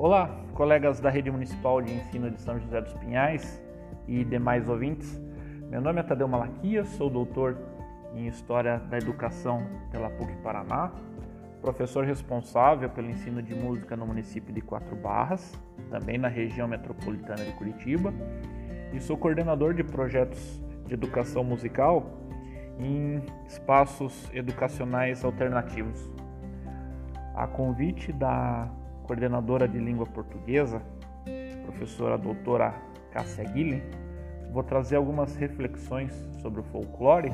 Olá, colegas da Rede Municipal de Ensino de São José dos Pinhais e demais ouvintes. Meu nome é Tadeu Malaquias, sou doutor em História da Educação pela PUC Paraná, professor responsável pelo ensino de música no município de Quatro Barras, também na região metropolitana de Curitiba, e sou coordenador de projetos de educação musical em espaços educacionais alternativos. A convite da coordenadora de língua portuguesa, professora doutora Cássia Guilhem, vou trazer algumas reflexões sobre o folclore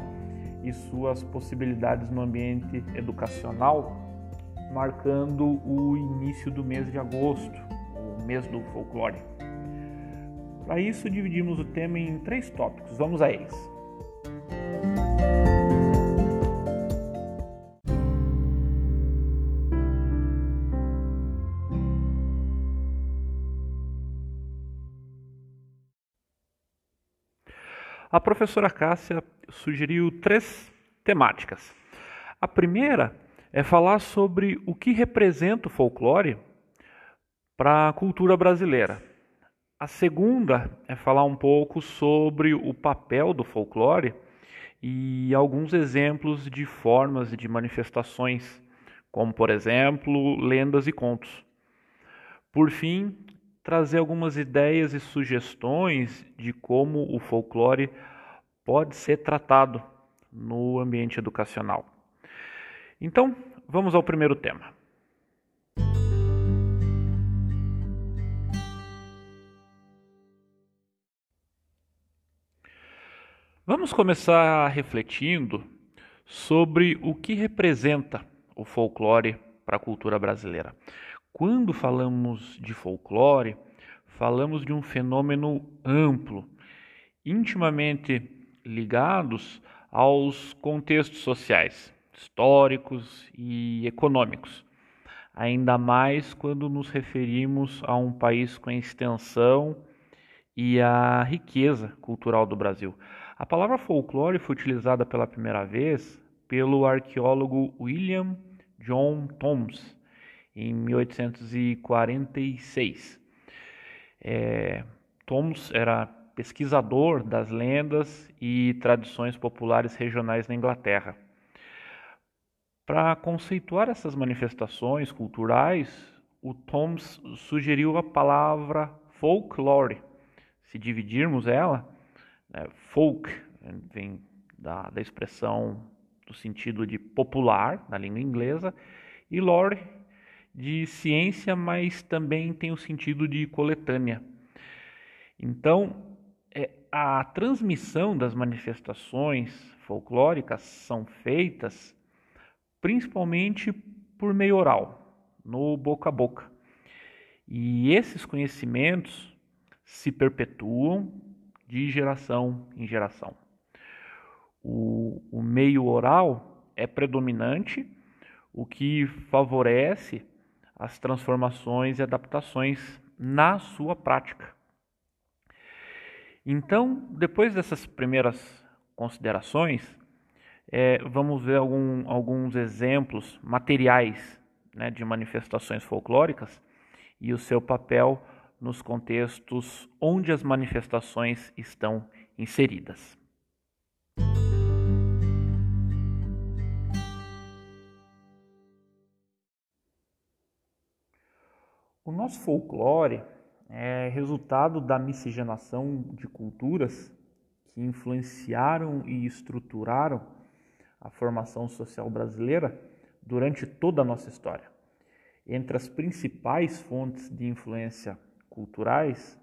e suas possibilidades no ambiente educacional, marcando o início do mês de agosto, o mês do folclore. Para isso, dividimos o tema em três tópicos. Vamos a eles. A professora Cássia sugeriu três temáticas. A primeira é falar sobre o que representa o folclore para a cultura brasileira. A segunda é falar um pouco sobre o papel do folclore e alguns exemplos de formas de manifestações, como por exemplo, lendas e contos. Por fim, trazer algumas ideias e sugestões de como o folclore pode ser tratado no ambiente educacional. Então, vamos ao primeiro tema. Vamos começar refletindo sobre o que representa o folclore para a cultura brasileira. Quando falamos de folclore, falamos de um fenômeno amplo, intimamente ligados aos contextos sociais, históricos e econômicos, ainda mais quando nos referimos a um país com a extensão e a riqueza cultural do Brasil. A palavra folclore foi utilizada pela primeira vez pelo arqueólogo William John Thoms em 1846. É, era pesquisador das lendas e tradições populares regionais na Inglaterra. Para conceituar essas manifestações culturais, o Thoms sugeriu a palavra folklore. Se dividirmos ela, né, folk vem da, da expressão do sentido de popular na língua inglesa, e lore de ciência, mas também tem o sentido de coletânea. Então, é, a transmissão das manifestações folclóricas são feitas principalmente por meio oral, no boca a boca. E esses conhecimentos se perpetuam de geração em geração. O, o meio oral é predominante, o que favorece as transformações e adaptações na sua prática. Então, depois dessas primeiras considerações, é, vamos ver algum, alguns exemplos materiais né, de manifestações folclóricas e o seu papel nos contextos onde as manifestações estão inseridas. O nosso folclore é resultado da miscigenação de culturas que influenciaram e estruturaram a formação social brasileira durante toda a nossa história. Entre as principais fontes de influência culturais,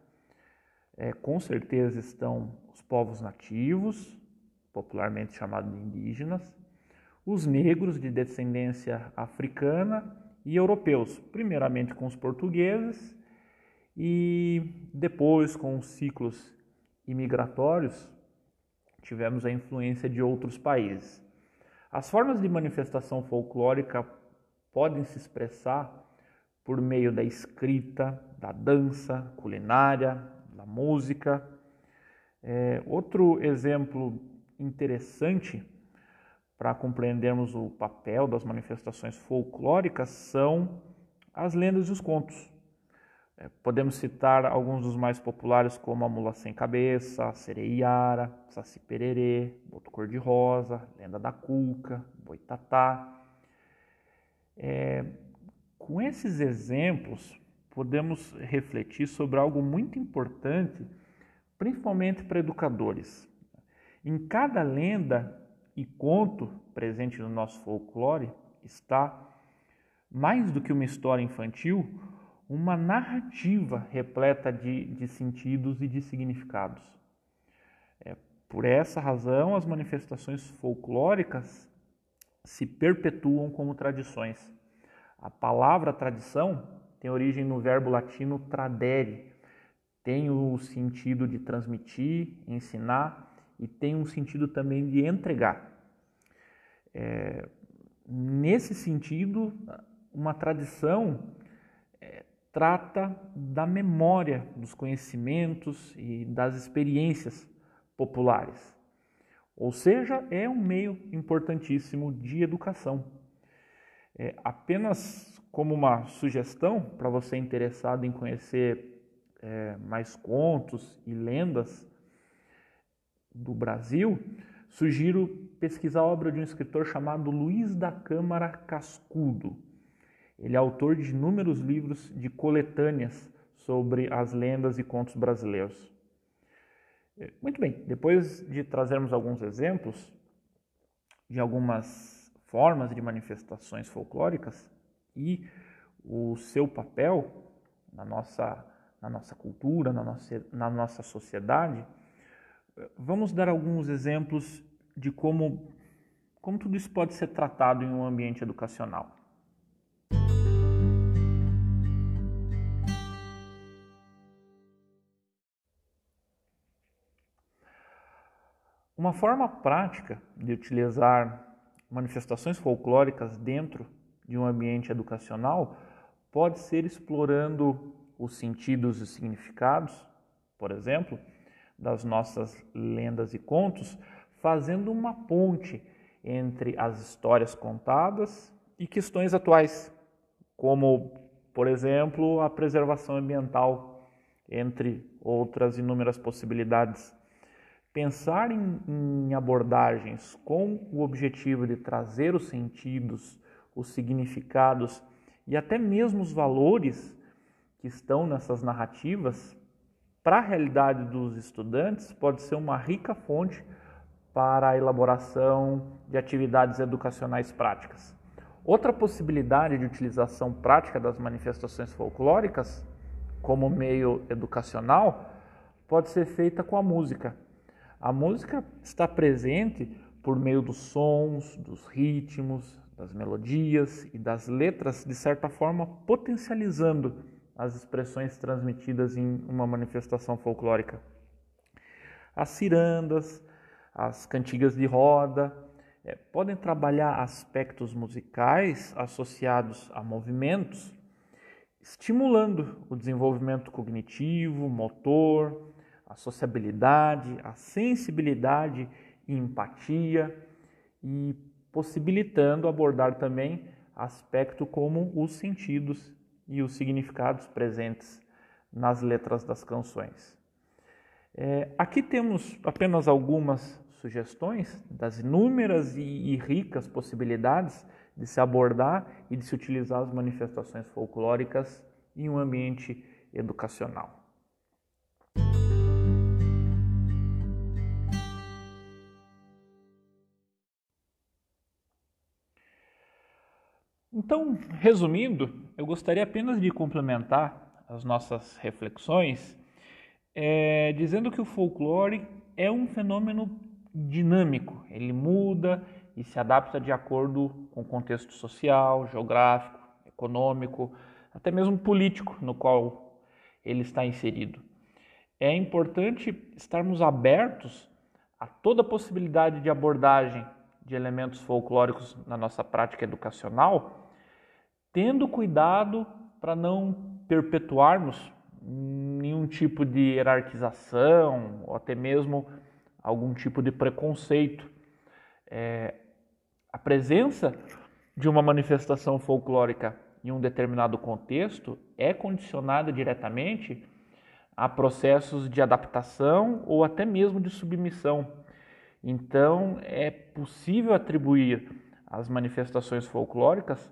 é, com certeza estão os povos nativos, popularmente chamados de indígenas, os negros de descendência africana e europeus, primeiramente com os portugueses e depois, com os ciclos imigratórios, tivemos a influência de outros países. As formas de manifestação folclórica podem se expressar por meio da escrita, da dança, culinária, da música. É, outro exemplo interessante para compreendermos o papel das manifestações folclóricas são as lendas e os contos. É, podemos citar alguns dos mais populares como a Mula Sem Cabeça, Sereiara, Saci Pererê, Boto Cor-de-Rosa, Lenda da Cuca, Boitatá. É, com esses exemplos, podemos refletir sobre algo muito importante, principalmente para educadores. Em cada lenda e conto presente no nosso folclore está, mais do que uma história infantil, uma narrativa repleta de, de sentidos e de significados. É, por essa razão, as manifestações folclóricas se perpetuam como tradições. A palavra tradição tem origem no verbo latino tradere, tem o sentido de transmitir, ensinar e tem um sentido também de entregar. É, nesse sentido, uma tradição trata da memória dos conhecimentos e das experiências populares. Ou seja, é um meio importantíssimo de educação. É, apenas como uma sugestão para você interessado em conhecer é, mais contos e lendas do Brasil, sugiro pesquisar a obra de um escritor chamado Luiz da Câmara Cascudo. Ele é autor de inúmeros livros de coletâneas sobre as lendas e contos brasileiros. É, muito bem, depois de trazermos alguns exemplos de algumas formas de manifestações folclóricas e o seu papel na nossa, na nossa cultura, na nossa, na nossa sociedade, vamos dar alguns exemplos de como, como tudo isso pode ser tratado em um ambiente educacional. Uma forma prática de utilizar manifestações folclóricas dentro de um ambiente educacional pode ser explorando os sentidos e significados, por exemplo, das nossas lendas e contos, fazendo uma ponte entre as histórias contadas e questões atuais, como, por exemplo, a preservação ambiental, entre outras inúmeras possibilidades. Pensar em, em, abordagens com o objetivo de trazer os sentidos, os significados e até mesmo os valores que estão nessas narrativas para a realidade dos estudantes pode ser uma rica fonte para a elaboração de atividades educacionais práticas. Outra possibilidade de utilização prática das manifestações folclóricas como meio educacional pode ser feita com a música. A música está presente por meio dos sons, dos ritmos, das melodias e das letras, de certa forma potencializando as expressões transmitidas em uma manifestação folclórica. As cirandas, as cantigas de roda, é, podem trabalhar aspectos musicais associados a movimentos, estimulando o desenvolvimento cognitivo, motor, a sociabilidade, a sensibilidade e empatia e possibilitando abordar também aspecto como os sentidos e os significados presentes nas letras das canções. É, aqui temos apenas algumas sugestões das inúmeras e, e ricas possibilidades de se abordar e de se utilizar as manifestações folclóricas em um ambiente educacional. Então, resumindo, eu gostaria apenas de complementar as nossas reflexões é, dizendo que o folclore é um fenômeno dinâmico, ele muda e se adapta de acordo com o contexto social, geográfico, econômico, até mesmo político no qual ele está inserido. É importante estarmos abertos a toda possibilidade de abordagem de elementos folclóricos na nossa prática educacional tendo cuidado para não perpetuarmos nenhum tipo de hierarquização ou até mesmo algum tipo de preconceito. É, a presença de uma manifestação folclórica em um determinado contexto é condicionada diretamente a processos de adaptação ou até mesmo de submissão. Então, é possível atribuir às manifestações folclóricas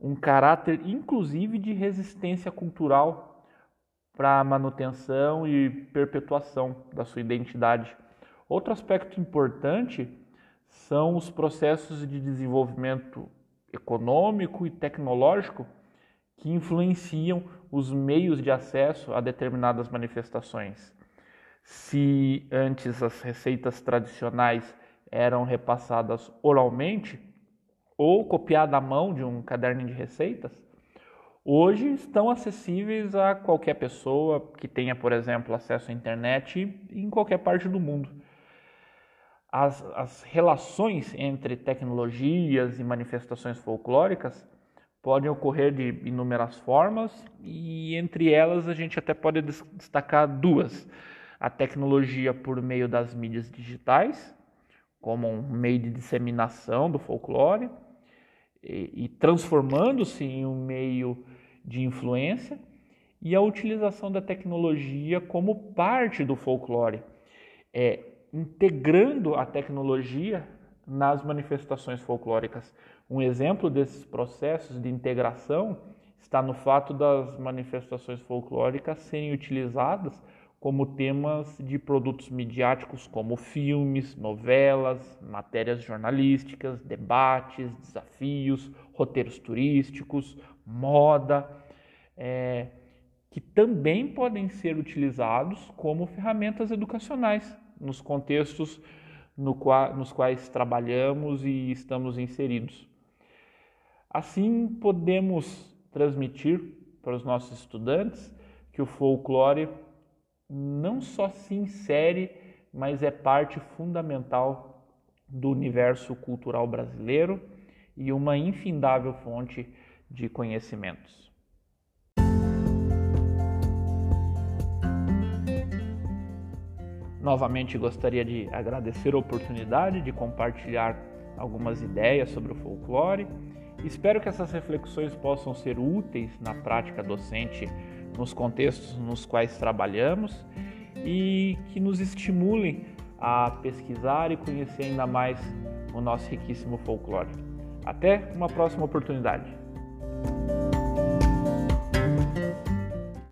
um caráter inclusive de resistência cultural para a manutenção e perpetuação da sua identidade. Outro aspecto importante são os processos de desenvolvimento econômico e tecnológico que influenciam os meios de acesso a determinadas manifestações. Se antes as receitas tradicionais eram repassadas oralmente ou copiadas à mão de um caderno de receitas, hoje estão acessíveis a qualquer pessoa que tenha, por exemplo, acesso à internet em qualquer parte do mundo. As, as relações entre tecnologias e manifestações folclóricas podem ocorrer de inúmeras formas e entre elas a gente até pode destacar duas: a tecnologia por meio das mídias digitais, como um meio de disseminação do folclore e, transformando-se em um meio de influência, e a utilização da tecnologia como parte do folclore, é, integrando a tecnologia nas manifestações folclóricas. Um exemplo desses processos de integração está no fato das manifestações folclóricas serem utilizadas como temas de produtos midiáticos como filmes, novelas, matérias jornalísticas, debates, desafios, roteiros turísticos, moda, é, que também podem ser utilizados como ferramentas educacionais nos contextos no qua, nos quais trabalhamos e estamos inseridos. Assim, podemos transmitir para os nossos estudantes que o folclore não só se insere, mas é parte fundamental do universo cultural brasileiro e uma infindável fonte de conhecimentos. Novamente gostaria de agradecer a oportunidade de compartilhar algumas ideias sobre o folclore Espero que essas reflexões possam ser úteis na prática docente nos contextos nos quais trabalhamos e que nos estimulem a pesquisar e conhecer ainda mais o nosso riquíssimo folclore. Até uma próxima oportunidade.